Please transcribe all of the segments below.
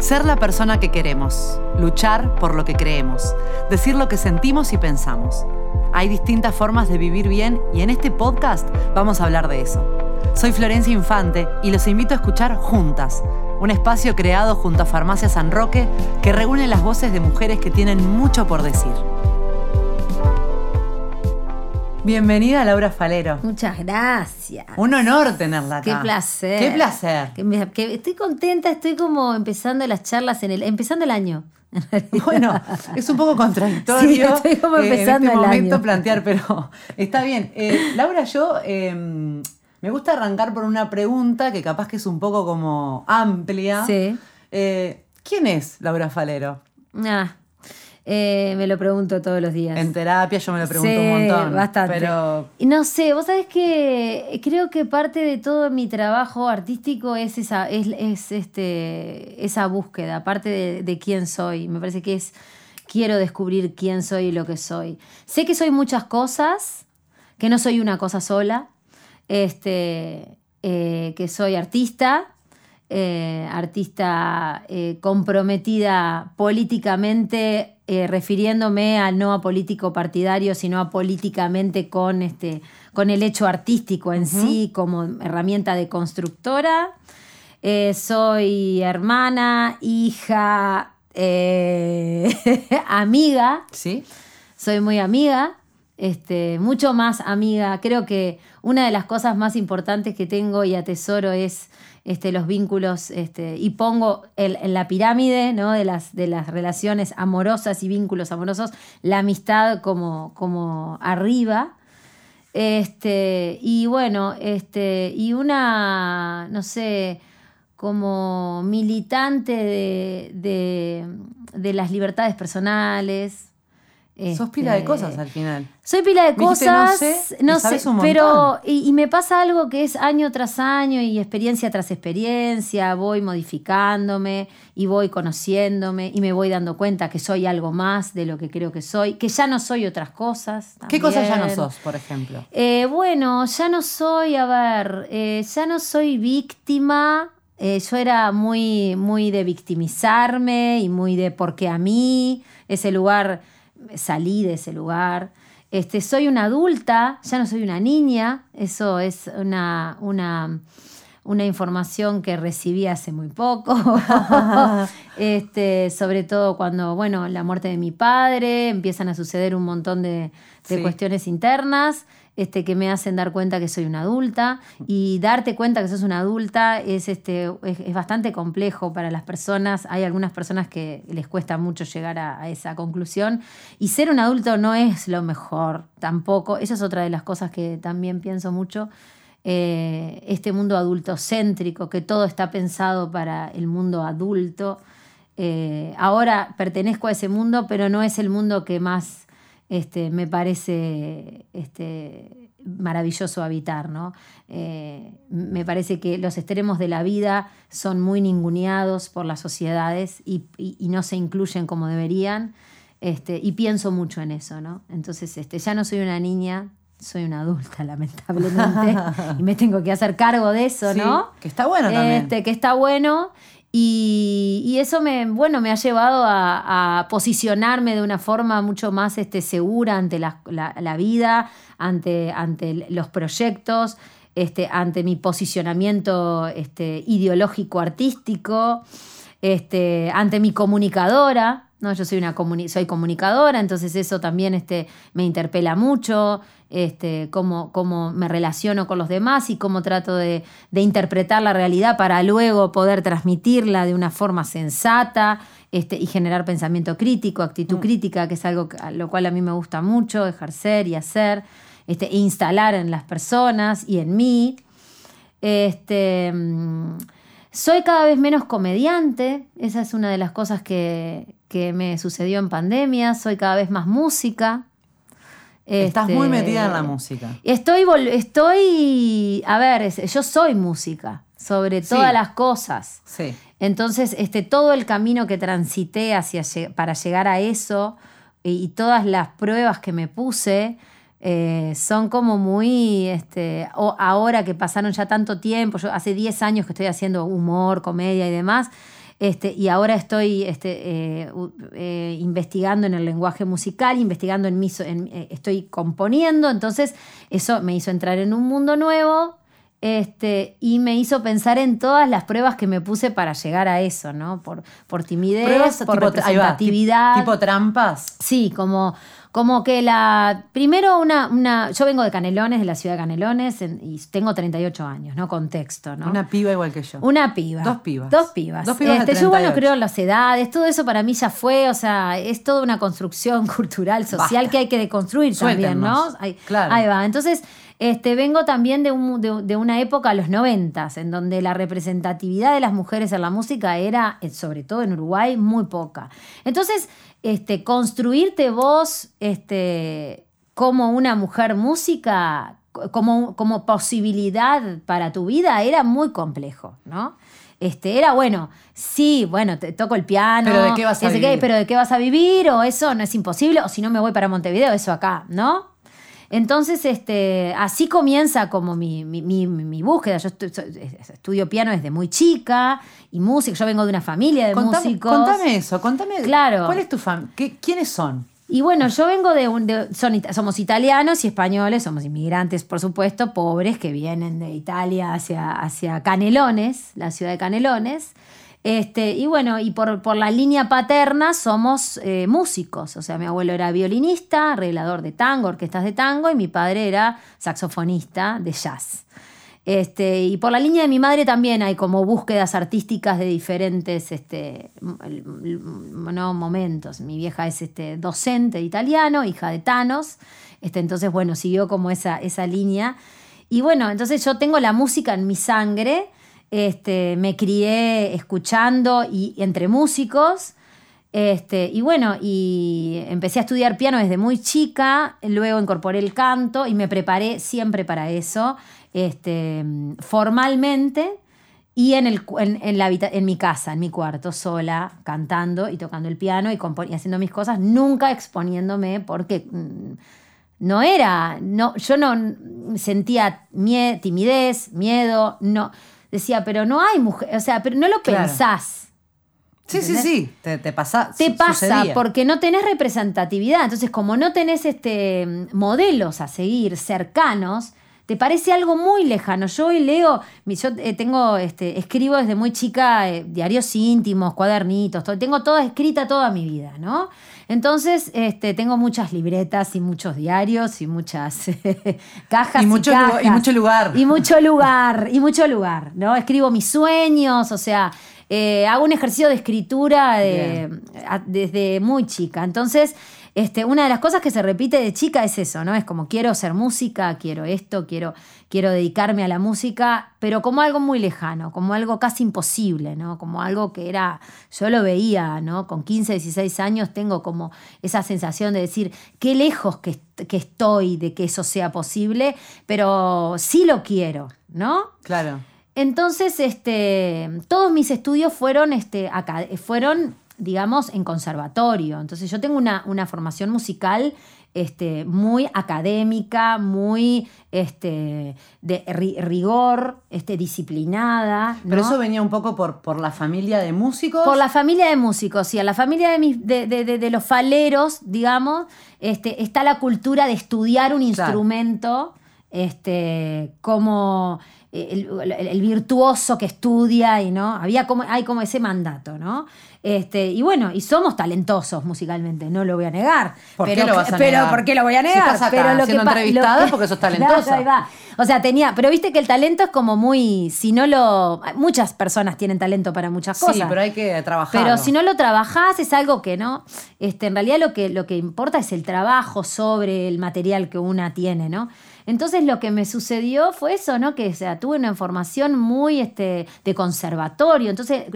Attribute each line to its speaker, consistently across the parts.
Speaker 1: Ser la persona que queremos, luchar por lo que creemos, decir lo que sentimos y pensamos. Hay distintas formas de vivir bien y en este podcast vamos a hablar de eso. Soy Florencia Infante y los invito a escuchar Juntas, un espacio creado junto a Farmacia San Roque que reúne las voces de mujeres que tienen mucho por decir. Bienvenida Laura Falero.
Speaker 2: Muchas gracias.
Speaker 1: Un honor tenerla acá.
Speaker 2: Qué placer.
Speaker 1: Qué placer.
Speaker 2: Que me- que estoy contenta, estoy como empezando las charlas en el empezando el año.
Speaker 1: Bueno, es un poco contradictorio
Speaker 2: Sí, estoy como
Speaker 1: eh,
Speaker 2: empezando
Speaker 1: en este
Speaker 2: el
Speaker 1: momento
Speaker 2: año.
Speaker 1: plantear, pero está bien. Eh, Laura, yo eh, me gusta arrancar por una pregunta que capaz que es un poco como amplia.
Speaker 2: Sí.
Speaker 1: Eh, ¿Quién es Laura Falero?
Speaker 2: Ah, eh, me lo pregunto todos los días.
Speaker 1: En terapia yo me lo pregunto
Speaker 2: Sí,
Speaker 1: un montón.
Speaker 2: Bastante.
Speaker 1: Pero
Speaker 2: No sé, vos sabés que creo que parte de todo mi trabajo artístico es esa, es, es, este, esa búsqueda, parte de, de quién soy. Me parece que es quiero descubrir quién soy y lo que soy. Sé que soy muchas cosas, que no soy una cosa sola, este, eh, que soy artista, eh, artista eh, comprometida políticamente, eh, refiriéndome a no a político partidario, sino a políticamente con, este, con el hecho artístico en sí como herramienta de constructora. Eh, soy hermana, hija, eh, amiga,
Speaker 1: sí,
Speaker 2: soy muy amiga, este, mucho más amiga. Creo que una de las cosas más importantes que tengo y atesoro es este, los vínculos, este, y pongo el- en la pirámide ¿no? de, las, de las relaciones amorosas y vínculos amorosos, la amistad como, como arriba. Este, y bueno, este, y una, no sé, como militante de, de- de las libertades personales.
Speaker 1: Sos pila de
Speaker 2: Este,
Speaker 1: cosas al final.
Speaker 2: soy pila de
Speaker 1: dijiste, no
Speaker 2: cosas,
Speaker 1: sé,
Speaker 2: no sé,
Speaker 1: un
Speaker 2: pero y, y me pasa algo que es año tras año y experiencia tras experiencia, voy modificándome y voy conociéndome y me voy dando cuenta que soy algo más de lo que creo que soy, que ya no soy otras cosas.
Speaker 1: ¿Qué cosas ya no sos, por ejemplo?
Speaker 2: Eh, bueno, ya no soy, a ver, eh, ya no soy víctima. Eh, yo era muy, muy de victimizarme y muy de porque a mí, ese lugar, salí de ese lugar. Este, soy una adulta, ya no soy una niña. Eso es una, una, una información que recibí hace muy poco. este, sobre todo cuando, bueno, la muerte de mi padre, empiezan a suceder un montón de, de
Speaker 1: Sí.
Speaker 2: cuestiones internas este, que me hacen dar cuenta que soy una adulta. Y darte cuenta que sos una adulta es, este, es, es bastante complejo para las personas. Hay algunas personas que les cuesta mucho llegar a, a esa conclusión. Y ser un adulto no es lo mejor tampoco. Esa es otra de las cosas que también pienso mucho. Eh, este mundo adultocéntrico, que todo está pensado para el mundo adulto. Eh, ahora pertenezco a ese mundo, pero no es el mundo que más este, me parece este, maravilloso habitar. ¿no? Eh, me parece que los extremos de la vida son muy ninguneados por las sociedades y, y- y no se incluyen como deberían. Este, y pienso mucho en eso, ¿no? Entonces, este, ya no soy una niña, soy una adulta, lamentablemente, y me tengo que hacer cargo de eso,
Speaker 1: Sí,
Speaker 2: ¿no?
Speaker 1: que está bueno también.
Speaker 2: Este, que está bueno. Y, y eso me, bueno, me ha llevado a, a posicionarme de una forma mucho más este, segura ante la, la- la vida, ante, ante los proyectos, este, ante mi posicionamiento este, ideológico artístico, este, ante mi comunicadora. ¿No? Yo soy, una comuni- soy comunicadora, entonces eso también este, me interpela mucho, este, cómo, cómo me relaciono con los demás y cómo trato de, de interpretar la realidad para luego poder transmitirla de una forma sensata este, y generar pensamiento crítico, actitud crítica, que es algo que- a lo cual a mí me gusta mucho ejercer y hacer, este, e instalar en las personas y en mí. Este, mm, soy cada vez menos comediante, esa es una de las cosas que, que me sucedió en pandemia, soy cada vez más música.
Speaker 1: Estás
Speaker 2: Este,
Speaker 1: muy metida en la música.
Speaker 2: Estoy, estoy, a ver, yo soy música, sobre
Speaker 1: Sí.
Speaker 2: todas las cosas.
Speaker 1: Sí.
Speaker 2: Entonces, este, todo el camino que transité hacia, para llegar a eso y, y todas las pruebas que me puse eh, son como muy, este, o ahora que pasaron ya tanto tiempo, yo hace 10 años que estoy haciendo humor, comedia y demás, Este, y ahora estoy este, eh, eh, investigando en el lenguaje musical, investigando en mi, en- eh, estoy componiendo, entonces eso me hizo entrar en un mundo nuevo este, y me hizo pensar en todas las pruebas que me puse para llegar a eso, ¿no? Por, por timidez,
Speaker 1: Pruebas
Speaker 2: por
Speaker 1: tipo- va,
Speaker 2: representatividad.
Speaker 1: Tipo trampas.
Speaker 2: Sí, como, como que la. Primero, una, una. Yo vengo de Canelones, de la ciudad de Canelones, en- y tengo 38 años, ¿no? Contexto, ¿no?
Speaker 1: Una piba igual que yo.
Speaker 2: Una piba.
Speaker 1: Dos pibas.
Speaker 2: Dos pibas.
Speaker 1: Dos pibas
Speaker 2: Este, yo igual no
Speaker 1: 38.
Speaker 2: creo en las edades, todo eso para mí ya fue, o sea, es toda una construcción cultural, social
Speaker 1: Basta.
Speaker 2: que hay que deconstruir también, ¿no? Ahí,
Speaker 1: Claro.
Speaker 2: ahí va. Entonces, este, vengo también de, un- de- de una época, los noventas, en donde la representatividad de las mujeres en la música era, eh, sobre todo en Uruguay, muy poca. Entonces, este, construirte vos este, como una mujer música, como, como posibilidad para tu vida, era muy complejo, ¿no? Este, era bueno, sí, bueno, te toco el piano.
Speaker 1: Pero ¿de qué vas a vivir?
Speaker 2: pero ¿de qué vas a vivir? O eso no es imposible, o si no me voy para Montevideo, eso acá, ¿no? Entonces, este, así comienza como mi, mi- mi- mi búsqueda. Yo estu- estudio piano desde muy chica y música. Yo vengo de una familia de
Speaker 1: Contame,
Speaker 2: músicos.
Speaker 1: contame eso, contame.
Speaker 2: Claro.
Speaker 1: ¿Cuál es tu familia? ¿Quiénes son?
Speaker 2: Y bueno, yo vengo de un. de- son somos italianos y españoles, somos inmigrantes, por supuesto, pobres que vienen de Italia hacia, hacia Canelones, la ciudad de Canelones. Este, y bueno, y por, por la línea paterna somos eh, músicos. O sea, mi abuelo era violinista, arreglador de tango, orquestas de tango, y mi padre era saxofonista de jazz. Este, y por la línea de mi madre también hay como búsquedas artísticas de diferentes este, no, momentos. Mi vieja es este, docente de italiano, hija de Thanos. Este, entonces, bueno, siguió como esa, esa línea. Y bueno, entonces yo tengo la música en mi sangre. Este, me crié escuchando y entre músicos. Este, y bueno, y empecé a estudiar piano desde muy chica, luego incorporé el canto y me preparé siempre para eso, este, formalmente y en, el, en, en la, en mi casa, en mi cuarto, sola, cantando y tocando el piano y, y haciendo mis cosas, nunca exponiéndome porque mm, no era, no, yo no sentía mie- timidez, miedo, no, decía, pero no hay mujer, o sea, pero no lo
Speaker 1: Claro.
Speaker 2: pensás.
Speaker 1: Sí, sí, sí. Te, te pasa.
Speaker 2: Te pasa
Speaker 1: sucedía.
Speaker 2: porque no tenés representatividad. Entonces, como no tenés este, modelos a seguir cercanos, te parece algo muy lejano. Yo hoy leo, yo eh, tengo, este, escribo desde muy chica eh, diarios íntimos, cuadernitos, todo, tengo toda escrita toda mi vida, ¿no? Entonces, este, tengo muchas libretas y muchos diarios y muchas cajas
Speaker 1: Y
Speaker 2: y,
Speaker 1: mucho lu-
Speaker 2: cajas.
Speaker 1: y mucho lugar.
Speaker 2: Y mucho lugar, y mucho lugar, ¿no? Escribo mis sueños, o sea, eh, hago un ejercicio de escritura de- a- desde muy chica. Entonces, este, una de las cosas que se repite de chica es eso, ¿no? Es como quiero ser música, quiero esto, quiero, quiero dedicarme a la música, pero como algo muy lejano, como algo casi imposible, ¿no? Como algo que era, yo lo veía, ¿no? Con 15, 16 años tengo como esa sensación de decir, qué lejos que, que estoy de que eso sea posible, pero sí lo quiero, ¿no?
Speaker 1: Claro.
Speaker 2: Entonces, este, todos mis estudios fueron, este, acá, fueron, digamos, en conservatorio. Entonces, yo tengo una, una formación musical este, muy académica, muy este, de ri- rigor, este, disciplinada.
Speaker 1: Pero eso venía un poco por, por la familia de músicos.
Speaker 2: Por la familia de músicos, sí, a la familia de, mis, de, de- de- los faleros, digamos, este, está la cultura de estudiar un
Speaker 1: Claro.
Speaker 2: instrumento este, como el, el- el virtuoso que estudia y no había como hay como ese mandato no este y bueno y somos talentosos musicalmente no lo voy a negar
Speaker 1: ¿Por qué
Speaker 2: pero,
Speaker 1: lo vas a
Speaker 2: pero
Speaker 1: negar?
Speaker 2: ¿por qué lo voy a
Speaker 1: Si
Speaker 2: negar
Speaker 1: estás acá
Speaker 2: pero lo
Speaker 1: siendo
Speaker 2: pa-
Speaker 1: entrevistada porque sos talentosa.
Speaker 2: Claro, ahí va. o sea tenía pero viste que el talento es como muy si no lo muchas personas tienen talento para muchas
Speaker 1: Sí,
Speaker 2: cosas
Speaker 1: pero hay que trabajar.
Speaker 2: pero si no lo trabajás es algo que no, este, en realidad lo que, lo que importa es el trabajo sobre el material que una tiene, ¿no? Entonces lo que me sucedió fue eso, ¿no? Que o sea, tuve una formación muy este, de conservatorio. Entonces,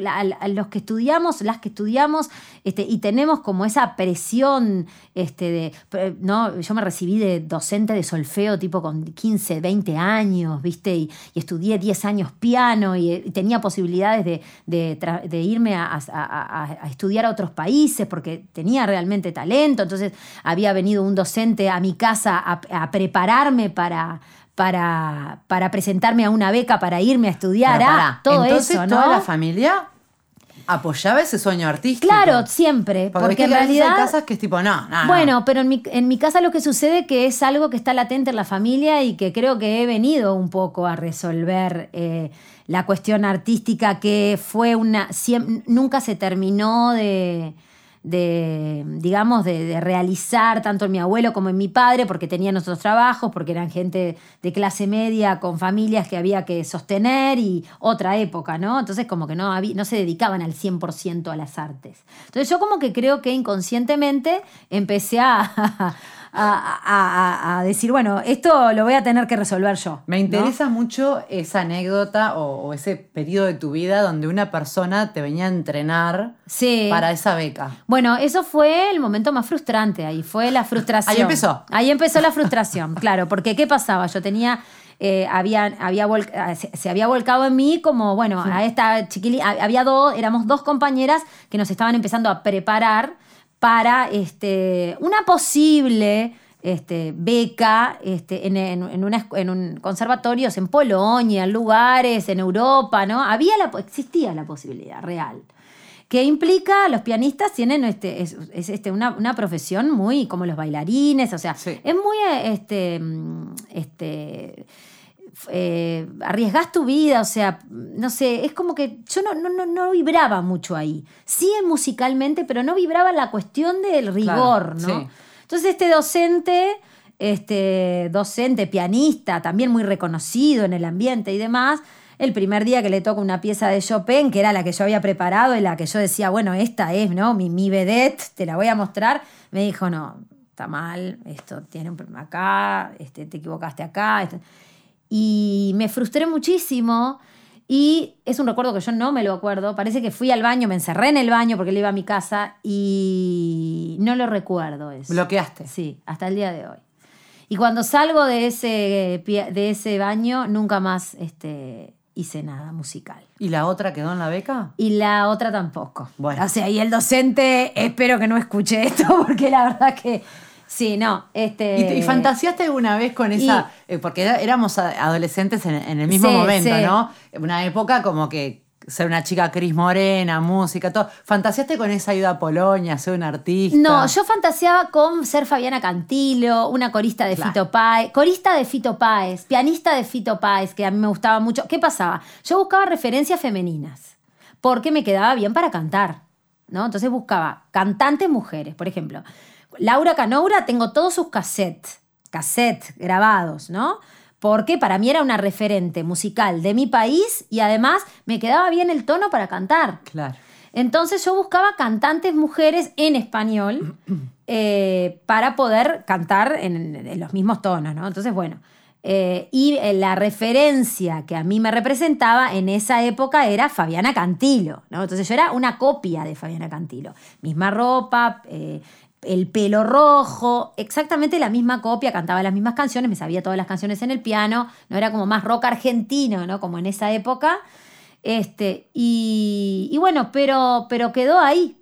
Speaker 2: los que estudiamos, las que estudiamos, este, y tenemos como esa presión, este, de, ¿no? Yo me recibí de docente de solfeo tipo con 15, 20 años, ¿viste? Y, estudié 10 años piano y, y tenía posibilidades de, de irme a, estudiar a otros países porque tenía realmente talento. Entonces había venido un docente a mi casa a prepararme para, para, para presentarme a una beca para irme a estudiar.
Speaker 1: Pero
Speaker 2: ah,
Speaker 1: pará,
Speaker 2: todo
Speaker 1: Entonces,
Speaker 2: eso, ¿no?
Speaker 1: toda la familia apoyaba ese sueño artístico.
Speaker 2: Claro, siempre.
Speaker 1: Porque,
Speaker 2: Porque, en
Speaker 1: a veces hay
Speaker 2: realidad.
Speaker 1: casas que es tipo, no, no. no.
Speaker 2: Bueno, pero en mi, en mi casa lo que sucede que es algo que está latente en la familia y que creo que he venido un poco a resolver eh, la cuestión artística que fue una... nunca se terminó de, de digamos, de, de realizar tanto en mi abuelo como en mi padre, porque tenían otros trabajos, porque eran gente de clase media con familias que había que sostener y otra época, ¿no? Entonces como que no, no se dedicaban al 100% a las artes. Entonces yo como que creo que inconscientemente empecé a, a, a- a- decir, bueno, esto lo voy a tener que resolver yo.
Speaker 1: Me
Speaker 2: ¿no?
Speaker 1: interesa mucho esa anécdota o, o ese periodo de tu vida donde una persona te venía a entrenar
Speaker 2: Sí.
Speaker 1: para esa beca.
Speaker 2: Bueno, eso fue el momento más frustrante ahí, fue la frustración.
Speaker 1: Ahí empezó.
Speaker 2: Ahí empezó la frustración, claro, porque ¿qué pasaba? Yo tenía, eh, había, había ah, se, se había volcado en mí como, bueno, a esta chiquilina, había dos, éramos dos compañeras que nos estaban empezando a preparar para este, una posible este, beca este, en, en, en una escu- en un conservatorios en Polonia, en lugares, en Europa, ¿no? Había la, existía la posibilidad real que implica los pianistas tienen este es, es, este una, una profesión muy como los bailarines o sea
Speaker 1: Sí.
Speaker 2: es muy este mm, este eh, arriesgás tu vida, o sea, no sé, es como que yo no, no, no, no vibraba mucho ahí. Sí musicalmente, pero no vibraba la cuestión del rigor,
Speaker 1: Claro,
Speaker 2: ¿no?
Speaker 1: sí.
Speaker 2: Entonces este docente, este docente, pianista, también muy reconocido en el ambiente y demás, el primer día que le toca una pieza de Chopin, que era la que yo había preparado y la que yo decía, bueno, esta es, ¿no? Mi, mi vedette, te la voy a mostrar, me dijo, no, está mal, esto tiene un problema acá, este, te equivocaste acá. esto". Y me frustré muchísimo. Y es un recuerdo que yo no me lo acuerdo. Parece que fui al baño, me encerré en el baño porque él iba a mi casa y no lo recuerdo eso.
Speaker 1: Bloqueaste.
Speaker 2: Sí, hasta el día de hoy. Y cuando salgo de ese, pie- de ese baño, nunca más este, hice nada musical.
Speaker 1: ¿Y la otra quedó en la beca?
Speaker 2: Y la otra tampoco.
Speaker 1: Bueno.
Speaker 2: O sea, y el docente, espero que no escuche esto, porque la verdad que. Sí, no. Este,
Speaker 1: ¿Y, y fantaseaste alguna vez con esa.? eh, porque éramos adolescentes en, en el mismo
Speaker 2: Sí,
Speaker 1: momento,
Speaker 2: sí.
Speaker 1: ¿no? Una época como que ser una chica Cris Morena, música, todo. ¿Fantaseaste con esa ida a Polonia, ser una artista?
Speaker 2: No, yo fantaseaba con ser Fabiana Cantilo, una corista de
Speaker 1: Claro.
Speaker 2: Fito Páez, corista de Fito Páez, pianista de Fito Páez, que a mí me gustaba mucho. ¿Qué pasaba? Yo buscaba referencias femeninas, porque me quedaba bien para cantar, ¿no? Entonces buscaba cantantes mujeres, por ejemplo. Laura Canoura, tengo todos sus cassettes, cassettes grabados, ¿no? Porque para mí era una referente musical de mi país y además me quedaba bien el tono para cantar.
Speaker 1: Claro.
Speaker 2: Entonces yo buscaba cantantes mujeres en español eh, para poder cantar en, en los mismos tonos, ¿no? Entonces, bueno. eh, y eh, la referencia que a mí me representaba en esa época era Fabiana Cantilo, ¿no? Entonces yo era una copia de Fabiana Cantilo. Misma ropa, eh, el pelo rojo, exactamente la misma copia, cantaba las mismas canciones, me sabía todas las canciones en el piano, no era como más rock argentino, ¿no? Como en esa época. Este, y, y bueno, pero, pero quedó ahí.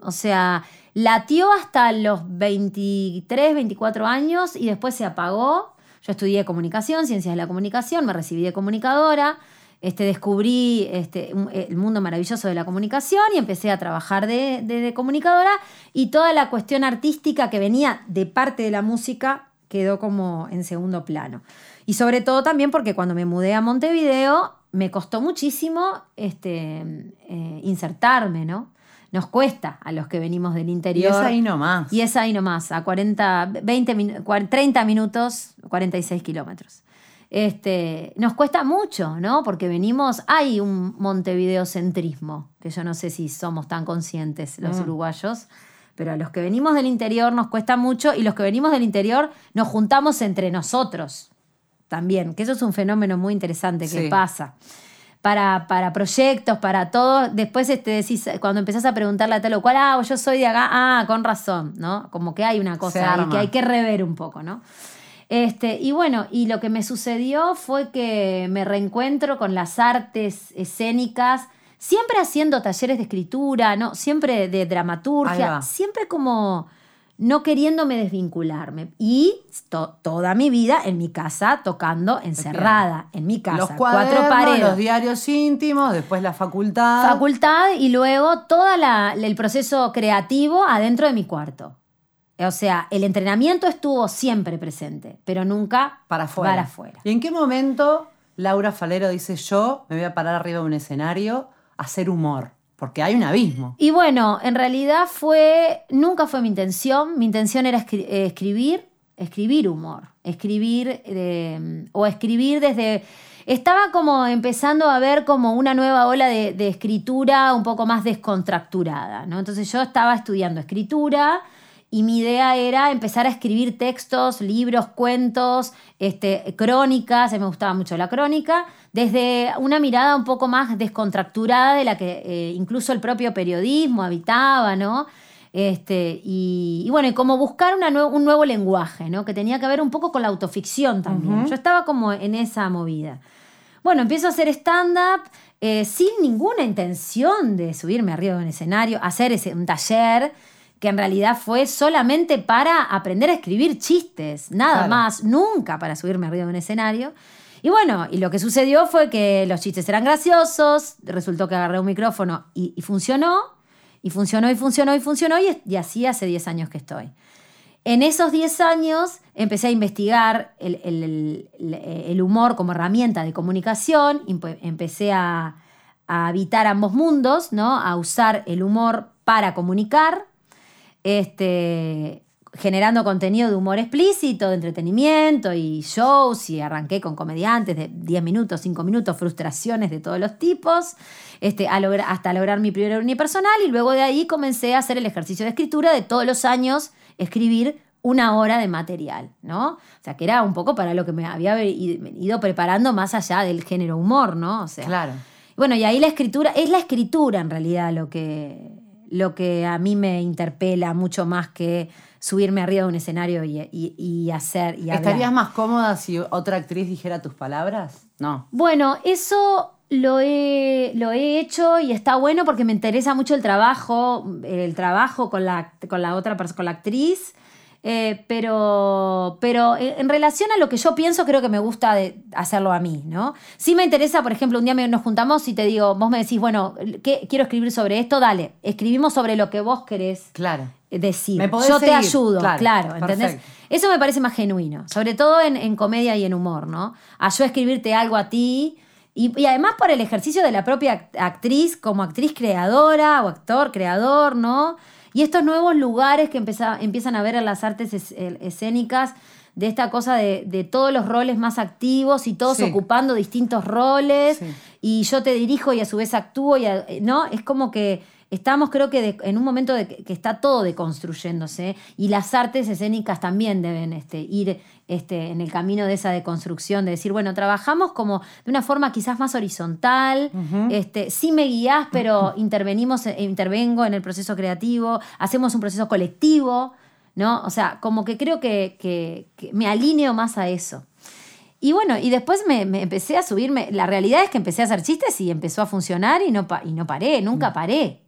Speaker 2: O sea, latió hasta los 23, 24 años y después se apagó. Yo estudié comunicación, ciencias de la comunicación, me recibí de comunicadora, este, descubrí este, un- el mundo maravilloso de la comunicación y empecé a trabajar de, de- de comunicadora y toda la cuestión artística que venía de parte de la música quedó como en segundo plano. Y sobre todo también porque cuando me mudé a Montevideo me costó muchísimo este, eh, insertarme, ¿no? Nos cuesta a los que venimos del
Speaker 1: Y
Speaker 2: interior.
Speaker 1: es ahí nomás.
Speaker 2: Y es ahí nomás, a 40, 20, min- cua- 30 minutos, 46 kilómetros. Este, nos cuesta mucho, ¿no? Porque venimos, hay un montevideocentrismo, que yo no sé si somos tan conscientes los
Speaker 1: Mm.
Speaker 2: uruguayos, pero a los que venimos del interior nos cuesta mucho y los que venimos del interior nos juntamos entre nosotros también, que eso es un fenómeno muy interesante que
Speaker 1: Sí.
Speaker 2: pasa. Para, para proyectos, para todo. Después este, decís, cuando empezás a preguntarle a tal o cual, ah, yo soy de acá, ah, con razón, ¿no? Como que hay una cosa ahí que hay que rever un poco, ¿no? Este, y bueno, y lo que me sucedió fue que me reencuentro con las artes escénicas, siempre haciendo talleres de escritura, ¿no? Siempre de dramaturgia, siempre como no queriéndome desvincularme. Y toda mi vida en mi casa tocando encerrada, en mi casa.
Speaker 1: Los cuatro paredes. Los diarios íntimos, después la facultad.
Speaker 2: Facultad y luego todo el proceso creativo adentro de mi cuarto. O sea, el entrenamiento estuvo siempre presente, pero nunca
Speaker 1: para afuera.
Speaker 2: afuera.
Speaker 1: ¿Y en qué momento Laura Falero dice yo me voy a parar arriba de un escenario a hacer humor? Porque hay un abismo.
Speaker 2: Y bueno, en realidad fue, nunca fue mi intención. Mi intención era eh, escribir, escribir humor, escribir eh, o escribir desde... Estaba como empezando a ver como una nueva ola de, de escritura un poco más descontracturada, ¿no? Entonces yo estaba estudiando escritura y mi idea era empezar a escribir textos, libros, cuentos, este, crónicas, me gustaba mucho la crónica, desde una mirada un poco más descontracturada de la que eh, incluso el propio periodismo habitaba, ¿no? Este, y, bueno, y como buscar un nuevo lenguaje, ¿no? Que tenía que ver un poco con la autoficción también. Yo estaba como en esa movida. Bueno, empiezo a hacer stand-up eh, sin ninguna intención de subirme arriba de un escenario, hacer ese, un taller que en realidad fue solamente para aprender a escribir chistes, nada más, nunca para subirme arriba de un escenario. Y bueno, y lo que sucedió fue que los chistes eran graciosos, resultó que agarré un micrófono y, funcionó, y funcionó, y funcionó, y funcionó, y, así hace 10 años que estoy. En esos 10 años empecé a investigar el, humor como herramienta de comunicación, empecé a, a habitar ambos mundos, ¿no? a usar el humor para comunicar este, generando contenido de humor explícito, de entretenimiento y shows, y arranqué con comediantes de 10 minutos, 5 minutos, frustraciones de todos los tipos, este, hasta lograr mi primer unipersonal, y luego de ahí comencé a hacer el ejercicio de escritura de todos los años, escribir una hora de material, ¿no? O sea, que era un poco para lo que me había ido preparando más allá del género humor, ¿no? O sea,
Speaker 1: claro.
Speaker 2: Bueno, y ahí la escritura, es la escritura en realidad lo que, lo que a mí me interpela mucho más que subirme arriba de un escenario y, hacer y
Speaker 1: ¿Estarías más cómoda si otra actriz dijera tus palabras? No.
Speaker 2: Bueno, eso lo he, lo he hecho y está bueno porque me interesa mucho el trabajo, el trabajo con la, con la otra persona, con la actriz. Eh, pero, pero en relación a lo que yo pienso, creo que me gusta hacerlo a mí, ¿no? Sí me interesa, por ejemplo, un día nos juntamos y te digo, vos me decís, bueno, ¿qué, quiero escribir sobre esto, dale, escribimos sobre lo que vos querés
Speaker 1: claro.
Speaker 2: decir. yo te ayudo, claro, ¿entendés? Eso me parece más genuino, sobre todo en, comedia y en humor, ¿no? A yo escribirte algo a ti. Y, y, además por el ejercicio de la propia actriz como actriz creadora o actor creador, ¿no? Y estos nuevos lugares que empiezan a ver en las artes escénicas, de esta cosa de, todos los roles más activos y todos ocupando distintos roles, y yo te dirijo y a su vez actúo, y ¿no? Es como que estamos creo que en un momento de que, está todo deconstruyéndose y las artes escénicas también deben este, ir este, en el camino de esa deconstrucción, de decir, bueno, trabajamos como de una forma quizás más horizontal, este, sí me guías, pero intervenimos, eh, intervengo en el proceso creativo, hacemos un proceso colectivo, ¿no? O sea, como que creo que, me alineo más a eso. Y bueno, y después me, empecé a subirme. La realidad es que empecé a hacer chistes y empezó a funcionar y no, y no paré, nunca mm. paré.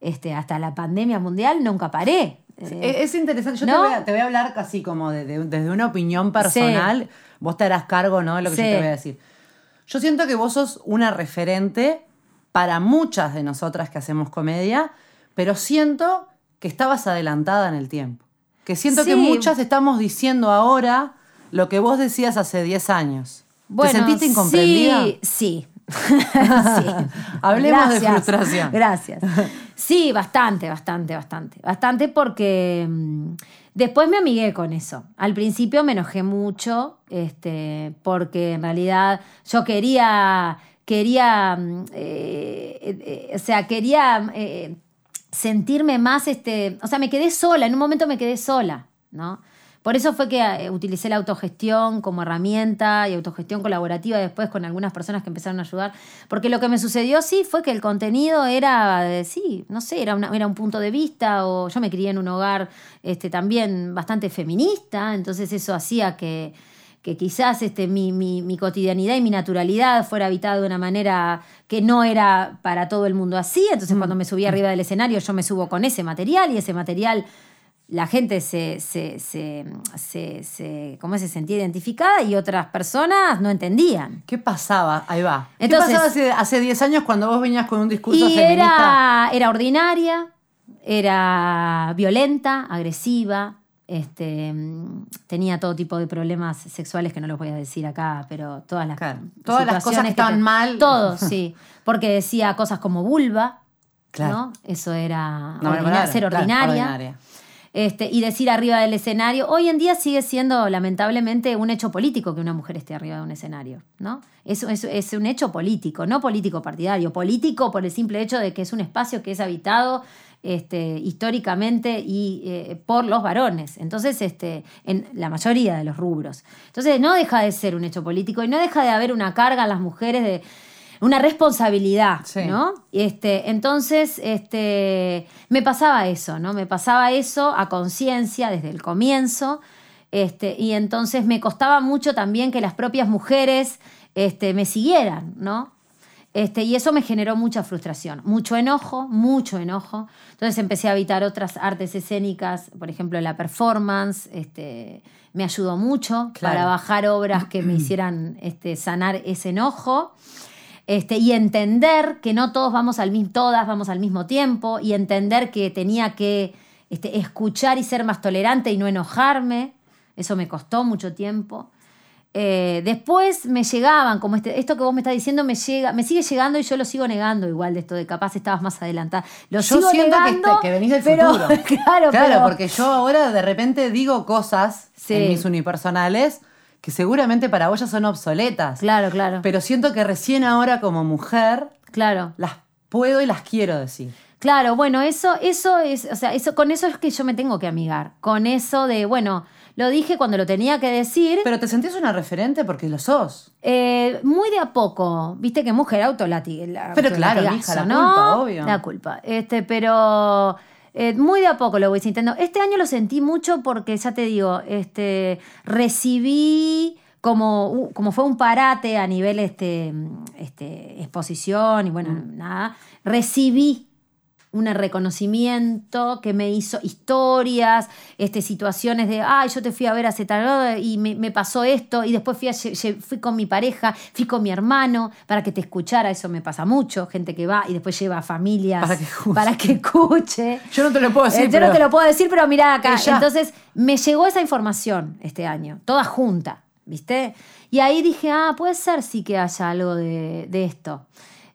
Speaker 2: Este, hasta la pandemia mundial nunca paré.
Speaker 1: Eh, es interesante. Yo te, voy a, hablar casi como desde una opinión personal. Vos te harás cargo, ¿no? De lo que yo te voy a decir. Yo siento que vos sos una referente para muchas de nosotras que hacemos comedia, pero siento que estabas adelantada en el tiempo. Que siento que muchas estamos diciendo ahora lo que vos decías hace 10 años. ¿Te sentiste incomprendida?
Speaker 2: Sí, sí,
Speaker 1: Hablemos de frustración.
Speaker 2: Gracias. Sí, bastante, bastante, bastante. Bastante porque mm, después me amigué con eso. Al principio me enojé mucho, este, porque en realidad yo quería, quería, mm, eh, eh, o sea, quería eh, sentirme más, este, o sea, me quedé sola, en un momento me quedé sola, ¿no? Por eso fue que eh, utilicé la autogestión como herramienta y autogestión colaborativa después con algunas personas que empezaron a ayudar. Porque lo que me sucedió sí fue que el contenido era, sí, no sé, era, era un punto de vista o yo me crié en un hogar este, también bastante feminista, entonces eso hacía que, que quizás este, mi, mi, cotidianidad y mi naturalidad fuera habitada de una manera que no era para todo el mundo así. Entonces, mm. cuando me subí arriba del escenario, yo me subo con ese material y ese material la gente se, se, se, se, se- ¿cómo se sentía identificada y otras personas no entendían.
Speaker 1: ¿Qué pasaba? Ahí va.
Speaker 2: Entonces-
Speaker 1: ¿Qué pasaba hace, hace 10 años cuando vos venías con un discurso
Speaker 2: Y
Speaker 1: feminista?
Speaker 2: era, era ordinaria, era violenta, agresiva, este, tenía todo tipo de problemas sexuales que no los voy a decir acá, pero todas las,
Speaker 1: Claro, todas las cosas que estaban
Speaker 2: te-
Speaker 1: mal.
Speaker 2: Todo, sí. Porque decía cosas como vulva,
Speaker 1: Claro.
Speaker 2: ¿no? Eso era
Speaker 1: No,
Speaker 2: ordina- ser
Speaker 1: claro,
Speaker 2: ordinaria. Este, y decir arriba del escenario, hoy en día sigue siendo lamentablemente un hecho político que una mujer esté arriba de un escenario, ¿no? Es, es un hecho político, no político partidario, político por el simple hecho de que es un espacio que es habitado este, históricamente y eh, por los varones, entonces este, en la mayoría de los rubros. Entonces no deja de ser un hecho político y no deja de haber una carga en las mujeres de una responsabilidad,
Speaker 1: Sí.
Speaker 2: ¿no? Este, entonces, este, me pasaba eso, ¿no? Me pasaba eso a conciencia desde el comienzo. Este, y entonces me costaba mucho también que las propias mujeres este, me siguieran, ¿no? Este, y eso me generó mucha frustración, mucho enojo, mucho enojo. Entonces empecé a habitar otras artes escénicas, por ejemplo, la performance, este, me ayudó mucho
Speaker 1: Claro.
Speaker 2: para bajar obras que me hicieran este, sanar ese enojo. Este, y entender que no todos vamos al mismo, todas vamos al mismo tiempo, y entender que tenía que este, escuchar y ser más tolerante y no enojarme. Eso me costó mucho tiempo. Eh, después me llegaban, como este, esto que vos me estás diciendo me llega, me sigue llegando y yo lo sigo negando igual de esto de capaz estabas más adelantada. Lo
Speaker 1: Yo
Speaker 2: sigo
Speaker 1: siento que,
Speaker 2: negando,
Speaker 1: este- que venís del
Speaker 2: pero,
Speaker 1: futuro.
Speaker 2: claro,
Speaker 1: Claro,
Speaker 2: pero-
Speaker 1: porque yo ahora de repente digo cosas
Speaker 2: Sí.
Speaker 1: en mis unipersonales que seguramente para vos ya son obsoletas.
Speaker 2: claro, claro,
Speaker 1: Pero siento que recién ahora como mujer
Speaker 2: claro.
Speaker 1: las puedo y las quiero decir.
Speaker 2: Claro, bueno, eso, eso es, o sea, eso, con eso es que yo me tengo que amigar. Con eso de, bueno, lo dije cuando lo tenía que decir.
Speaker 1: Pero te sentís una referente porque lo sos.
Speaker 2: eh, muy de a poco, viste que mujer autolati la-
Speaker 1: Pero claro, hija, la
Speaker 2: ¿no?
Speaker 1: culpa, obvio.
Speaker 2: La culpa. Este, pero eh, muy de a poco lo voy sintiendo. Este año lo sentí mucho porque, ya te digo, este, recibí como, como fue un parate a nivel este, este, exposición y bueno,
Speaker 1: Mm.
Speaker 2: nada, recibí un reconocimiento que me hizo historias, este, situaciones de, ay, yo te fui a ver hace tal y me, me pasó esto, y después fui, a fui con mi pareja, fui con mi hermano para que te escuchara, eso me pasa mucho, gente que va y después lleva a familias
Speaker 1: Para que escuche.
Speaker 2: para que escuche.
Speaker 1: Yo no te lo puedo decir.
Speaker 2: Eh, yo
Speaker 1: pero-
Speaker 2: no te lo puedo decir, pero mira acá.
Speaker 1: Ella.
Speaker 2: Entonces, me llegó esa información este año, toda junta, ¿viste? Y ahí dije, ah, puede ser sí que haya algo de, de esto.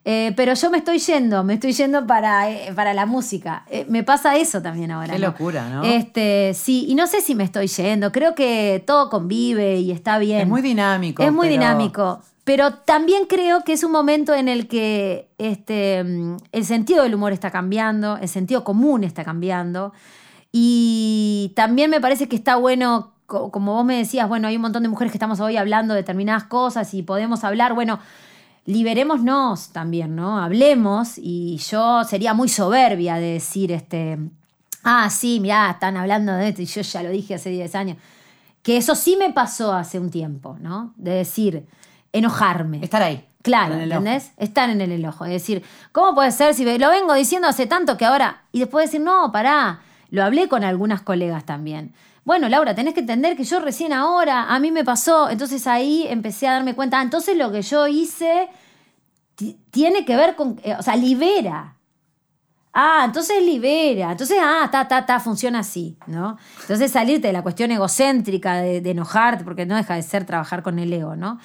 Speaker 2: Eh, pero yo me estoy yendo, me estoy yendo para, eh, para la música. Eh, me pasa eso también ahora.
Speaker 1: Qué
Speaker 2: ¿no?
Speaker 1: locura, ¿no?
Speaker 2: Este, sí, y no sé si me estoy yendo. Creo que todo convive y está bien.
Speaker 1: Es muy dinámico.
Speaker 2: Es muy
Speaker 1: pero-
Speaker 2: dinámico. Pero también creo que es un momento en el que este, mm, el sentido del humor está cambiando, el sentido común está cambiando. Y también me parece que está bueno, co- como vos me decías, bueno, hay un montón de mujeres que estamos hoy hablando de determinadas cosas y podemos hablar, bueno, liberémonos también, ¿no? Hablemos y yo sería muy soberbia de decir, este, ah, sí, mirá, están hablando de esto y yo ya lo dije hace 10 años. Que eso sí me pasó hace un tiempo, ¿no? De decir, enojarme.
Speaker 1: Estar ahí.
Speaker 2: Claro. ¿entendés? Están en el ojo. Es decir, ¿cómo puede ser si lo vengo diciendo hace tanto que ahora... Y después decir, no, pará, lo hablé con algunas colegas también. Bueno, Laura, tenés que entender que yo recién ahora, a mí me pasó, entonces ahí empecé a darme cuenta, ah, entonces lo que yo hice ti- tiene que ver con, eh, o sea, libera. Ah, entonces libera. Entonces, ah, ta, ta, ta, funciona así, ¿no? Entonces salirte de la cuestión egocéntrica, de, de enojarte, porque no deja de ser trabajar con el ego, ¿no?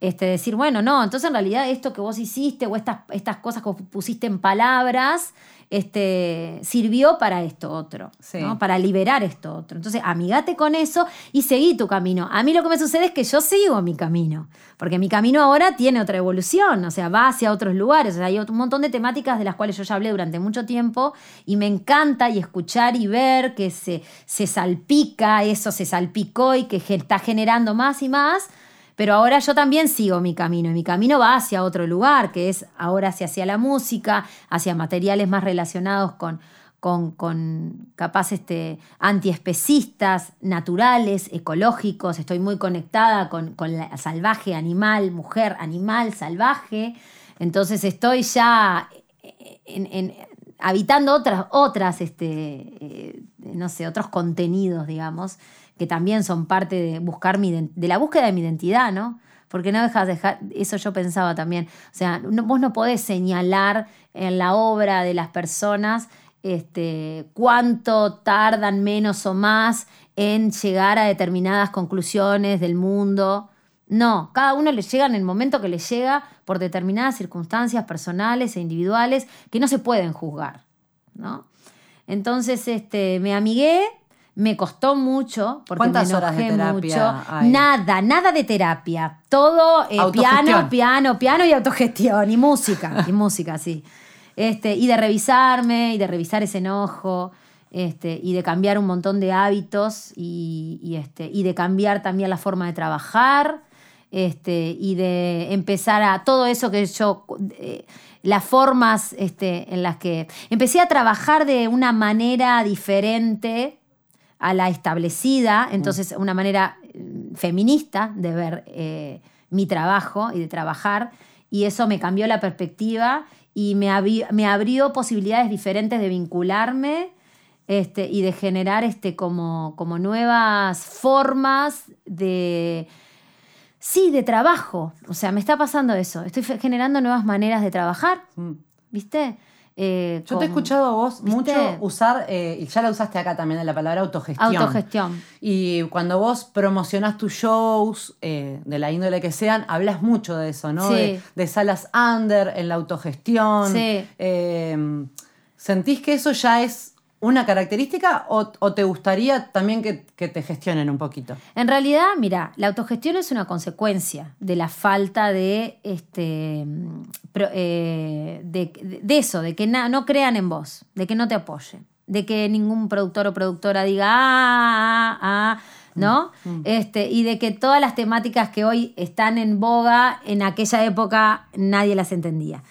Speaker 2: Este, decir, bueno, no, entonces en realidad esto que vos hiciste o estas, estas cosas que vos pusiste en palabras, este, sirvió para esto otro,
Speaker 1: Sí.
Speaker 2: ¿no? Para liberar esto otro. Entonces, amigate con eso y seguí tu camino. A mí lo que me sucede es que yo sigo mi camino, porque mi camino ahora tiene otra evolución, o sea, va hacia otros lugares. O sea, hay un montón de temáticas de las cuales yo ya hablé durante mucho tiempo y me encanta y escuchar y ver que se, se salpica, eso se salpicó y que está generando más y más. Pero ahora yo también sigo mi camino y mi camino va hacia otro lugar, que es ahora hacia, la música, hacia materiales más relacionados con, con, con capaz este, antiespecistas, naturales, ecológicos. Estoy muy conectada con, con la salvaje, animal, mujer, animal, salvaje. Entonces estoy ya habitando otras, otras este, eh, no sé, otros contenidos, digamos, que también son parte de buscar mi, de la búsqueda de mi identidad, ¿no? Porque no dejas de dejar, eso yo pensaba también, o sea, vos no podés señalar en la obra de las personas este, cuánto tardan menos o más en llegar a determinadas conclusiones del mundo. No, cada uno le llega en el momento que le llega por determinadas circunstancias personales e individuales que no se pueden juzgar, ¿no? Entonces, este, me amigué me costó mucho porque
Speaker 1: ¿Cuántas
Speaker 2: me
Speaker 1: horas de terapia
Speaker 2: mucho.
Speaker 1: hay?
Speaker 2: Nada, nada de terapia. Todo eh, piano, piano, piano y autogestión y música, y música, sí. Este, y de revisarme y de revisar ese enojo. Este, y de cambiar un montón de hábitos y, y, este, y de cambiar también la forma de trabajar este, y de empezar a todo eso que yo, eh, las formas este, en las que empecé a trabajar de una manera diferente a la establecida, entonces una manera mm, feminista de ver eh, mi trabajo y de trabajar, y eso me cambió la perspectiva y me, abri- me abrió posibilidades diferentes de vincularme este, y de generar este, como, como nuevas formas de, sí, de trabajo. O sea, me está pasando eso. Estoy generando nuevas maneras de trabajar,
Speaker 1: Mm.
Speaker 2: ¿viste? Eh,
Speaker 1: Yo te he escuchado a vos
Speaker 2: ¿Viste?
Speaker 1: mucho usar, eh, y ya la usaste acá también, la palabra autogestión.
Speaker 2: Autogestión.
Speaker 1: Y cuando vos promocionás tus shows, eh, de la índole que sean, hablas mucho de eso, ¿no?
Speaker 2: Sí.
Speaker 1: De, de salas under, en la autogestión.
Speaker 2: Sí.
Speaker 1: ¿Sentís que eso ya es una característica o, o te gustaría también que, que te gestionen un poquito?
Speaker 2: En realidad, mira, la autogestión es una consecuencia de la falta de, este, mm, pro- eh, de, de eso, de que na- no crean en vos, de que no te apoyen, de que ningún productor o productora diga, ah, ah, ah, ¿no? Este, y de que todas las temáticas que hoy están en boga, en aquella época nadie las entendía.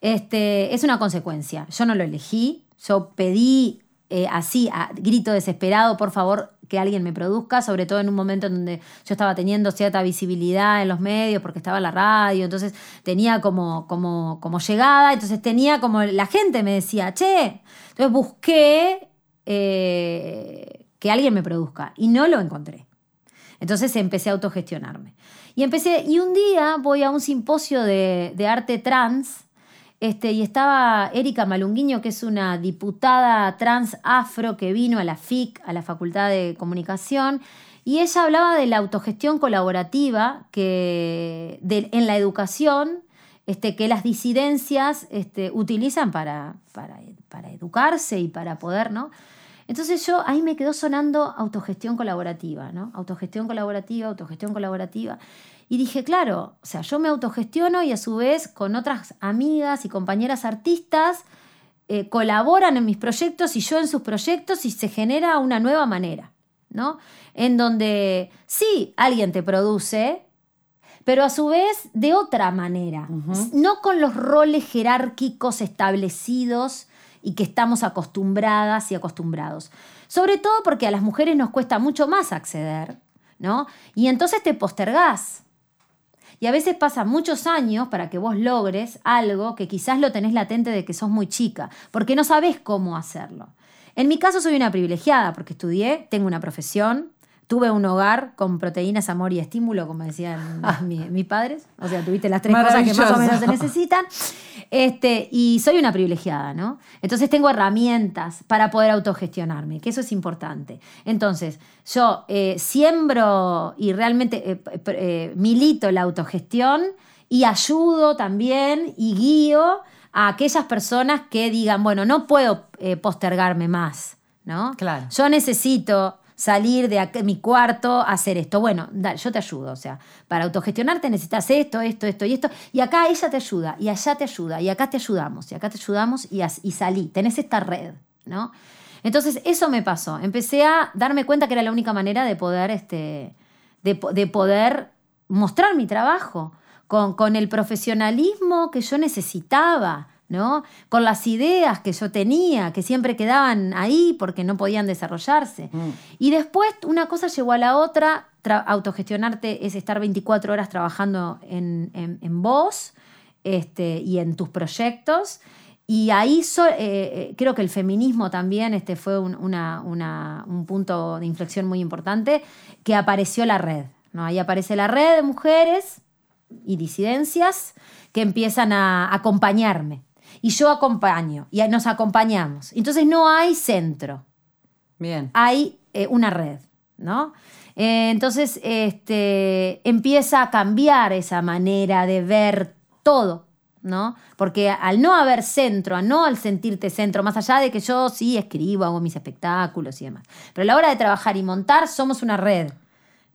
Speaker 2: Este, es una consecuencia. Yo no lo elegí, yo pedí eh, así, a grito desesperado, por favor, que alguien me produzca, sobre todo en un momento en donde yo estaba teniendo cierta visibilidad en los medios, porque estaba en la radio, entonces tenía como, como, como llegada, entonces tenía como, la gente me decía, che, entonces busqué eh, que alguien me produzca y no lo encontré. Entonces empecé a autogestionarme. Y empecé, y un día voy a un simposio de, de arte trans, este, y estaba Erika Malunguiño, que es una diputada trans afro que vino a la FIC, a la Facultad de Comunicación, y ella hablaba de la autogestión colaborativa que, de- en la educación, este, que las disidencias este, utilizan para, para, para educarse y para poder, ¿no? Entonces yo ahí me quedó sonando autogestión colaborativa, ¿no? Autogestión colaborativa, autogestión colaborativa. Y dije, claro, o sea, yo me autogestiono y a su vez con otras amigas y compañeras artistas eh, colaboran en mis proyectos y yo en sus proyectos y se genera una nueva manera, ¿no? En donde sí, alguien te produce, pero a su vez de otra manera, no con los roles jerárquicos establecidos y que estamos acostumbradas y acostumbrados. Sobre todo porque a las mujeres nos cuesta mucho más acceder, ¿no? Y entonces te postergás. Y a veces pasan muchos años para que vos logres algo que quizás lo tenés latente de que sos muy chica, porque no sabés cómo hacerlo. En mi caso soy una privilegiada porque estudié, tengo una profesión, tuve un hogar con proteínas, amor y estímulo, como decían mi- mis padres. O sea, tuviste las tres cosas que más o menos se necesitan. Este, y soy una privilegiada, ¿no? Entonces tengo herramientas para poder autogestionarme, que eso es importante. Entonces, yo eh, siembro y realmente eh, eh, milito la autogestión y ayudo también y guío a aquellas personas que digan, bueno, no puedo postergarme más, ¿no?
Speaker 1: Claro.
Speaker 2: Yo necesito salir de aqu- mi cuarto hacer esto. Bueno, yo te ayudo. O sea, para autogestionarte necesitas esto, esto, esto y esto. Y acá ella te ayuda, y allá te ayuda, y acá te ayudamos, y acá te ayudamos, y, y salí. Tenés esta red, ¿no? Entonces, eso me pasó. Empecé a darme cuenta que era la única manera de poder, este, de, de poder mostrar mi trabajo con, con el profesionalismo que yo necesitaba, ¿no? Con las ideas que yo tenía, que siempre quedaban ahí porque no podían desarrollarse. Y después una cosa llegó a la otra, tra- autogestionarte es estar 24 horas trabajando en, en, en vos este, y en tus proyectos. Y ahí eh, creo que el feminismo también este, fue un, un punto de inflexión muy importante, que apareció la red. ¿no? Ahí aparece la red de mujeres y disidencias que empiezan a acompañarme. Y yo acompaño, y nos acompañamos. Entonces no hay centro.
Speaker 1: Bien.
Speaker 2: Hay eh, una red, ¿no? Eh, entonces este, empieza a cambiar esa manera de ver todo, ¿no? Porque al no haber centro, al no al sentirte centro, más allá de que yo sí escribo, hago mis espectáculos y demás, pero a la hora de trabajar y montar somos una red.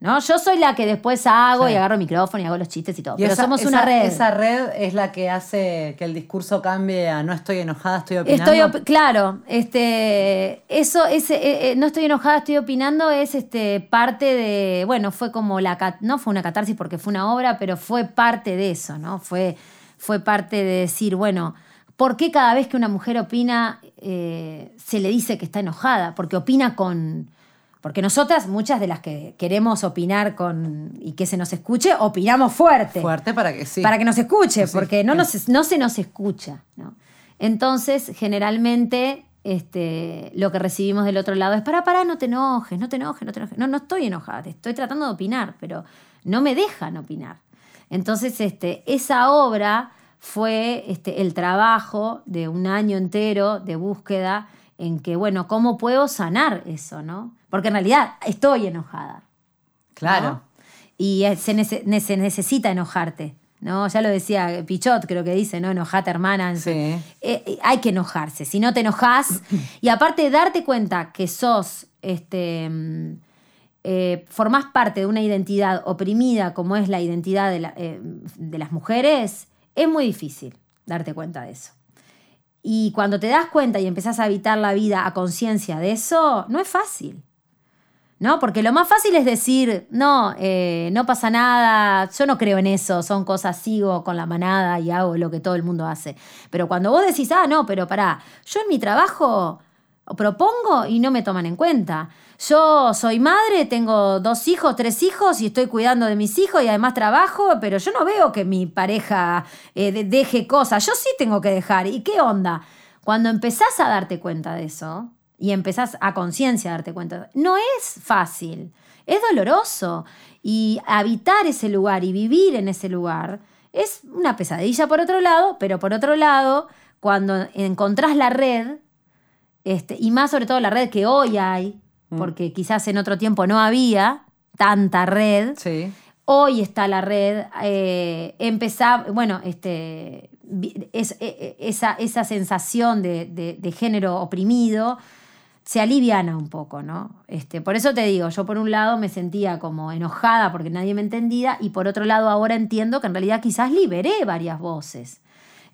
Speaker 2: ¿No? Yo soy la que después hago y agarro el micrófono y hago los chistes y todo. pero somos una red.
Speaker 1: Esa red es la que hace que el discurso cambie a no estoy enojada, estoy opinando.
Speaker 2: Estoy claro, este, eso, ese, eh, eh, no estoy enojada, estoy opinando, es este, parte de, bueno, fue como la, no fue una catarsis porque fue una obra, pero fue parte de eso, ¿no? Fue, fue parte de decir, bueno, ¿por qué cada vez que una mujer opina eh, se le dice que está enojada? Porque opina con porque nosotras, muchas de las que queremos opinar con y que se nos escuche, opinamos fuerte.
Speaker 1: Fuerte para que sí.
Speaker 2: Para que nos escuche, porque no, nos, no se nos escucha. Entonces, generalmente, este, lo que recibimos del otro lado es, para, para, no te enojes, no te enojes, no te enojes. No, no estoy enojada, estoy tratando de opinar, pero no me dejan opinar. Entonces, este, esa obra fue este, el trabajo de un año entero de búsqueda en que, bueno, ¿cómo puedo sanar eso, no? Porque en realidad estoy enojada.
Speaker 1: Claro.
Speaker 2: Y se, necesita enojarte. ¿no? Ya lo decía Pichot, creo que dice, ¿no? Enojate, hermana.
Speaker 1: Sí.
Speaker 2: Eh, eh, hay que enojarse. Si no te enojas, y aparte de darte cuenta que sos, este, mm, eh, formás parte de una identidad oprimida como es la identidad de, de las mujeres, es muy difícil darte cuenta de eso. Y cuando te das cuenta y empezás a habitar la vida a conciencia de eso, no es fácil. ¿No? Porque lo más fácil es decir, no, eh, no pasa nada, yo no creo en eso, son cosas, sigo con la manada y hago lo que todo el mundo hace. Pero cuando vos decís, ah, no, pero pará, yo en mi trabajo propongo y no me toman en cuenta. Yo soy madre, tengo dos hijos, tres hijos y estoy cuidando de mis hijos y además trabajo, pero yo no veo que mi pareja eh, deje cosas. Yo sí tengo que dejar. ¿Y qué onda? Cuando empezás a darte cuenta de eso y empezás a conciencia a darte cuenta, no es fácil, es doloroso. Y habitar ese lugar y vivir en ese lugar es una pesadilla por otro lado, pero por otro lado, cuando encontrás la red, este, y más sobre todo la red que hoy hay, mm. porque quizás en otro tiempo no había tanta red. Hoy está la red. Eh, empezar, bueno, este, es, e, e, esa, esa, sensación de, género oprimido se aliviana un poco, ¿no? Este, por eso te digo, yo por un lado me sentía como enojada porque nadie me entendía y por otro lado ahora entiendo que en realidad quizás liberé varias voces.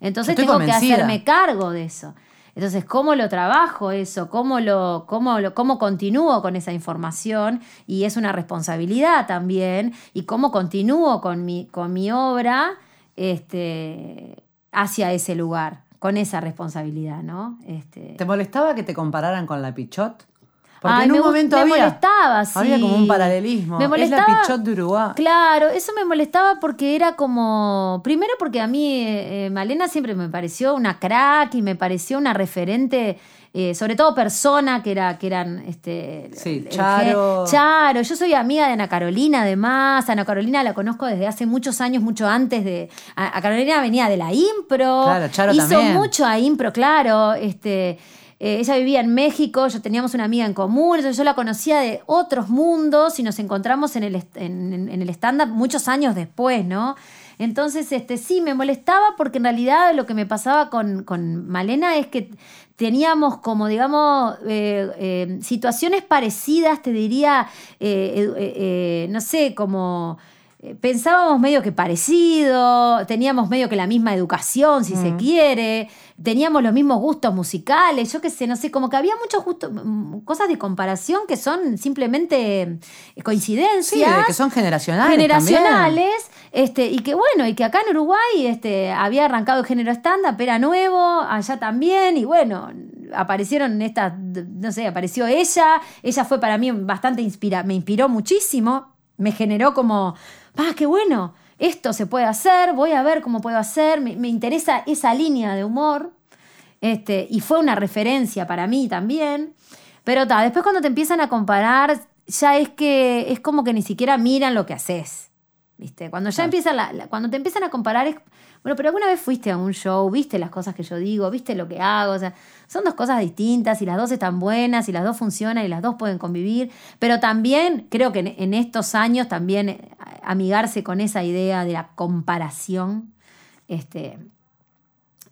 Speaker 2: Entonces tengo que hacerme cargo de eso. Entonces, ¿cómo lo trabajo eso? ¿Cómo, lo, cómo, lo, ¿Cómo continúo con esa información? Y es una responsabilidad también. ¿Y cómo continúo con mi, con mi obra este, hacia ese lugar? Con esa responsabilidad, ¿no? Este...
Speaker 1: ¿Te molestaba que te compararan con la Pichot? Porque en un momento
Speaker 2: me
Speaker 1: había,
Speaker 2: molestaba, sí.
Speaker 1: había como un paralelismo. Me molestaba, es la Pichot de Uruguay.
Speaker 2: Claro, eso me molestaba porque era como. Primero, porque a mí eh, eh, Malena siempre me pareció una crack y me pareció una referente. Eh, sobre todo persona que era que eran este
Speaker 1: sí, Charo
Speaker 2: Charo yo soy amiga de Ana Carolina además Ana Carolina la conozco desde hace muchos años mucho antes de Ana Carolina venía de la impro
Speaker 1: claro, Charo
Speaker 2: hizo mucho a impro claro este eh, ella vivía en México, yo teníamos una amiga en común, entonces yo la conocía de otros mundos y nos encontramos en el, en, el stand-up muchos años después, ¿no? Entonces, este, sí, me molestaba porque en realidad lo que me pasaba con, Malena es que teníamos como, digamos, eh, eh, situaciones parecidas, te diría, no sé, como pensábamos medio que parecido, teníamos medio que la misma educación, si se mm. quiere, teníamos los mismos gustos musicales, yo qué sé, no sé, como que había muchos gustos, mm, cosas de comparación que son simplemente eh, coincidencias.
Speaker 1: Sí, que son generacionales.
Speaker 2: Generacionales, este, y que bueno, y que acá en Uruguay este, había arrancado el género stand-up, era nuevo, allá también, y bueno, aparecieron estas, no sé, apareció ella, ella fue para mí bastante inspira, me inspiró muchísimo, me generó como ¡ah, qué bueno! Esto se puede hacer, voy a ver cómo puedo hacer, me, interesa esa línea de humor. Este, y fue una referencia para mí también. Pero ta, después cuando te empiezan a comparar, ya es que es como que ni siquiera miran lo que haces. ¿Viste? Cuando ya empiezan la- cuando te empiezan a comparar es, bueno, pero alguna vez fuiste a un show, viste las cosas que yo digo, viste lo que hago, o sea, son dos cosas distintas y las dos están buenas y las dos funcionan y las dos pueden convivir, pero también creo que en, en estos años también eh, amigarse con esa idea de la comparación, este,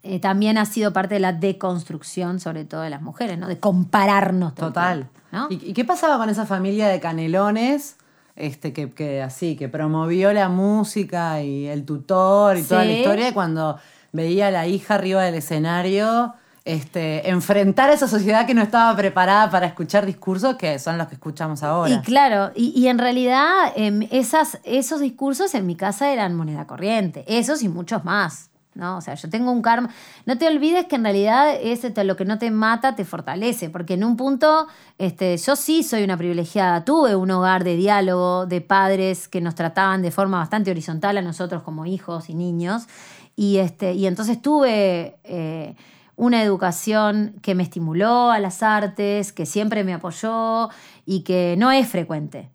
Speaker 2: eh, también ha sido parte de la deconstrucción, sobre todo de las mujeres, ¿no? De compararnos.
Speaker 1: Total. ¿Y, y qué pasaba con esa familia de canelones? Este, que, que así, que promovió la música y el tutor y toda la historia, y cuando veía a la hija arriba del escenario, este, enfrentar a esa sociedad que no estaba preparada para escuchar discursos que son los que escuchamos ahora.
Speaker 2: Y claro, y, en realidad em, esas, esos discursos en mi casa eran moneda corriente, esos y muchos más. ¿no? O sea, yo tengo un karma. No te olvides que en realidad es este, lo que no te mata te fortalece, porque en un punto este, yo sí soy una privilegiada. Tuve un hogar de diálogo, de padres que nos trataban de forma bastante horizontal a nosotros como hijos y niños. Y, este, y entonces tuve eh, una educación que me estimuló a las artes, que siempre me apoyó y que no es frecuente.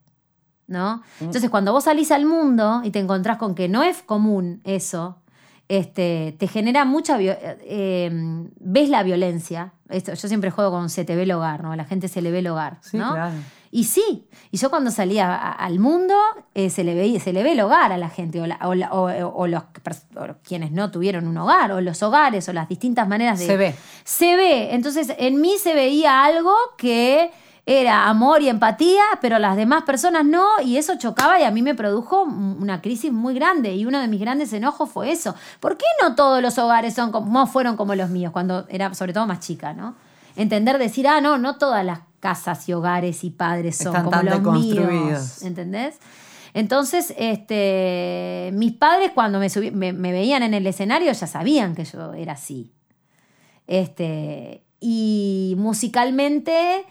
Speaker 2: ¿no? Entonces, cuando vos salís al mundo y te encontrás con que no es común eso, este, te genera mucha... eh, ves la violencia. Esto, yo siempre juego con se te ve el hogar, ¿no? La gente se le ve el hogar,
Speaker 1: Sí,
Speaker 2: ¿no?
Speaker 1: claro.
Speaker 2: Y sí, y yo cuando salía al mundo eh, se, le veía, se le ve el hogar a la gente, o, la- o la- o- o los quienes no tuvieron un hogar, o los hogares, o las distintas maneras de...
Speaker 1: Se ve.
Speaker 2: Se ve. Entonces, en mí se veía algo que era amor y empatía, pero las demás personas no, y eso chocaba y a mí me produjo una crisis muy grande. Y uno de mis grandes enojos fue eso. ¿Por qué no todos los hogares son como, no fueron como los míos, cuando era sobre todo más chica, ¿no? Entender, decir, ah, no, no todas las casas y hogares y padres son
Speaker 1: Están
Speaker 2: como
Speaker 1: tan
Speaker 2: los míos. ¿Entendés? Entonces, este, mis padres cuando me, subí- me, me veían en el escenario ya sabían que yo era así. Este, y musicalmente,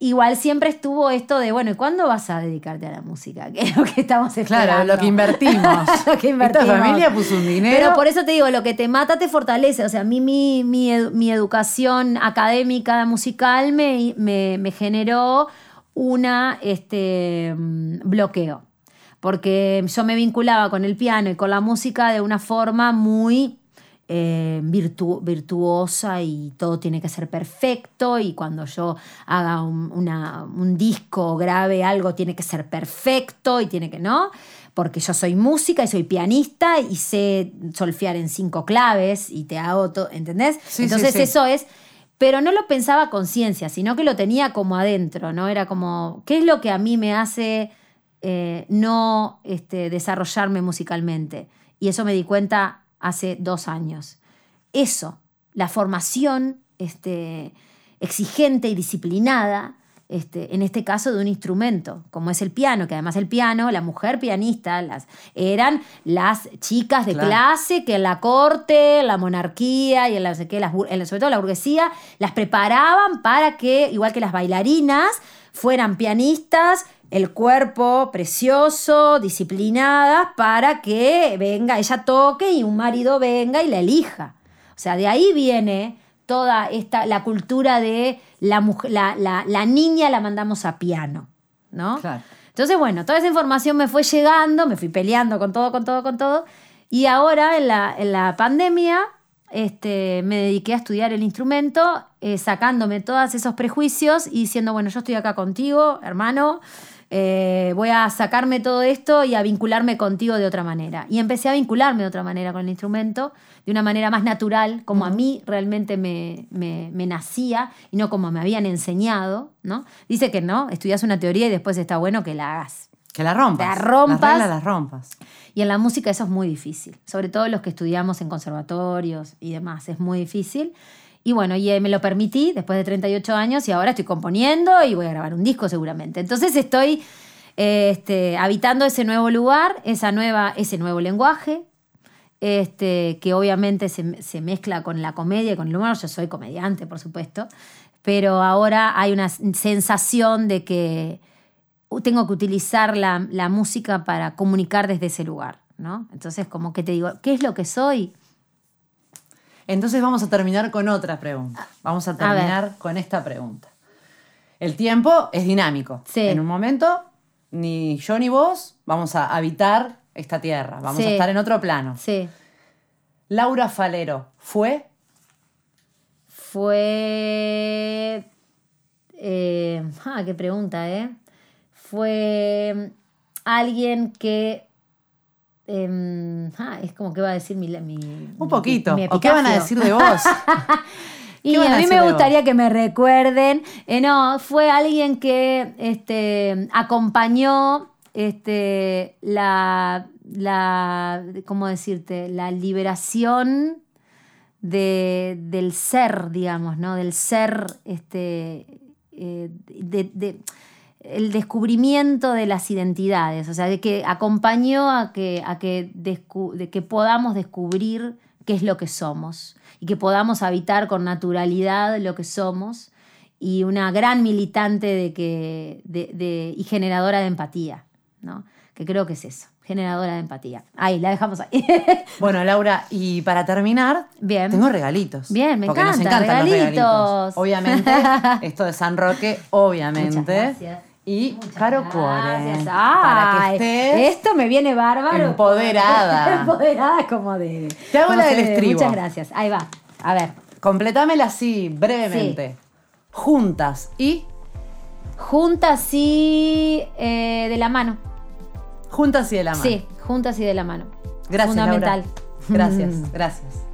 Speaker 2: igual siempre estuvo esto de, bueno, ¿y cuándo vas a dedicarte a la música? Que es lo que estamos esperando.
Speaker 1: Claro, lo que invertimos.
Speaker 2: Lo que invertimos.
Speaker 1: Esta familia puso un dinero.
Speaker 2: Pero por eso te digo, lo que te mata te fortalece. O sea, a mí mi, mi, edu- mi educación académica musical me, me, me generó una este, mm, bloqueo. Porque yo me vinculaba con el piano y con la música de una forma muy eh, virtu- virtuosa y todo tiene que ser perfecto y cuando yo haga un, una- un disco o grabe algo tiene que ser perfecto y tiene que, ¿no? Porque yo soy música y soy pianista y sé solfear en cinco claves y te hago todo, ¿entendés?
Speaker 1: Sí,
Speaker 2: Entonces
Speaker 1: sí.
Speaker 2: eso es, pero no lo pensaba a conciencia, sino que lo tenía como adentro, ¿no? Era como, ¿qué es lo que a mí me hace eh, no este, desarrollarme musicalmente? Y eso me di cuenta hace dos años. Eso, la formación este, exigente y disciplinada, este, en este caso de un instrumento, como es el piano, que además el piano, la mujer pianista, las, eran las chicas de
Speaker 1: Claro.
Speaker 2: clase que en la corte, en la monarquía y en la, no sé qué, las bur- en la- sobre todo la burguesía, las preparaban para que, igual que las bailarinas, fueran pianistas, el cuerpo precioso, disciplinadas, para que venga, ella toque y un marido venga y la elija. O sea, de ahí viene toda esta, la cultura de la, la, la- la niña la mandamos a piano, ¿no?
Speaker 1: Claro.
Speaker 2: Entonces, bueno, toda esa información me fue llegando, me fui peleando con todo, con todo, con todo. Y ahora, en la, en la pandemia, este, me dediqué a estudiar el instrumento, eh, sacándome todos esos prejuicios y diciendo, bueno, yo estoy acá contigo, hermano, eh, voy a sacarme todo esto y a vincularme contigo de otra manera. Y empecé a vincularme de otra manera con el instrumento, de una manera más natural, como a mí realmente me, me- me nacía y no como me habían enseñado, ¿no? Dice que no, estudias una teoría y después está bueno que la hagas.
Speaker 1: Que la rompas.
Speaker 2: La rompas.
Speaker 1: Las reglas las rompas.
Speaker 2: Y en la música eso es muy difícil, sobre todo los que estudiamos en conservatorios y demás, es muy difícil. Y bueno, y eh, me lo permití después de 38 años y ahora estoy componiendo y voy a grabar un disco seguramente. Entonces estoy eh, este, habitando ese nuevo lugar, esa nueva, ese nuevo lenguaje, este, que obviamente se, se mezcla con la comedia y con el humor. Yo soy comediante, por supuesto, pero ahora hay una sensación de que tengo que utilizar la, la música para comunicar desde ese lugar, ¿no? Entonces, como que te digo, ¿qué es lo que soy?
Speaker 1: Entonces vamos a terminar con otra pregunta. Vamos a terminar con esta pregunta. El tiempo es dinámico.
Speaker 2: Sí.
Speaker 1: En un momento, ni yo ni vos vamos a habitar esta tierra. Vamos a estar en otro plano.
Speaker 2: Sí.
Speaker 1: Laura Falero fue.
Speaker 2: Fue. eh, ah, qué pregunta, ¿eh? Fue alguien que. Em, ah, es como que va a decir mi. mi
Speaker 1: Un poquito.
Speaker 2: mi
Speaker 1: ¿O qué van a decir de vos?
Speaker 2: Y
Speaker 1: ¿Qué van a
Speaker 2: a mí me gustaría
Speaker 1: vos?
Speaker 2: que me recuerden. eh, no, fue alguien que este, acompañó este, la, la, ¿cómo decirte? La liberación de, del ser, digamos, ¿no? Del ser, este, eh, de, de- el descubrimiento de las identidades, o sea, de que acompañó a que, a que, descu- de que podamos descubrir qué es lo que somos y que podamos habitar con naturalidad lo que somos y una gran militante de que, de- de- y generadora de empatía, ¿no? que creo que es eso, generadora de empatía. Ahí, la dejamos ahí.
Speaker 1: Bueno, Laura, y para terminar,
Speaker 2: Bien.
Speaker 1: tengo regalitos.
Speaker 2: Bien, me
Speaker 1: porque nos
Speaker 2: encanta,
Speaker 1: encantan los
Speaker 2: regalitos.
Speaker 1: regalitos. Obviamente, esto de San Roque, obviamente.
Speaker 2: Muchas gracias.
Speaker 1: Y
Speaker 2: Muchas
Speaker 1: Caro
Speaker 2: gracias.
Speaker 1: Cuore.
Speaker 2: Ay,
Speaker 1: Para que estés.
Speaker 2: Esto me viene bárbaro.
Speaker 1: Empoderada.
Speaker 2: Empoderada como de.
Speaker 1: Te hago la del estribo.
Speaker 2: Muchas gracias. Ahí va. A ver.
Speaker 1: Completámela así, brevemente. Juntas y.
Speaker 2: Juntas y eh, de la mano.
Speaker 1: Juntas y de la mano.
Speaker 2: Sí, juntas y de la mano.
Speaker 1: Gracias,
Speaker 2: Fundamental.
Speaker 1: Laura. Gracias, gracias.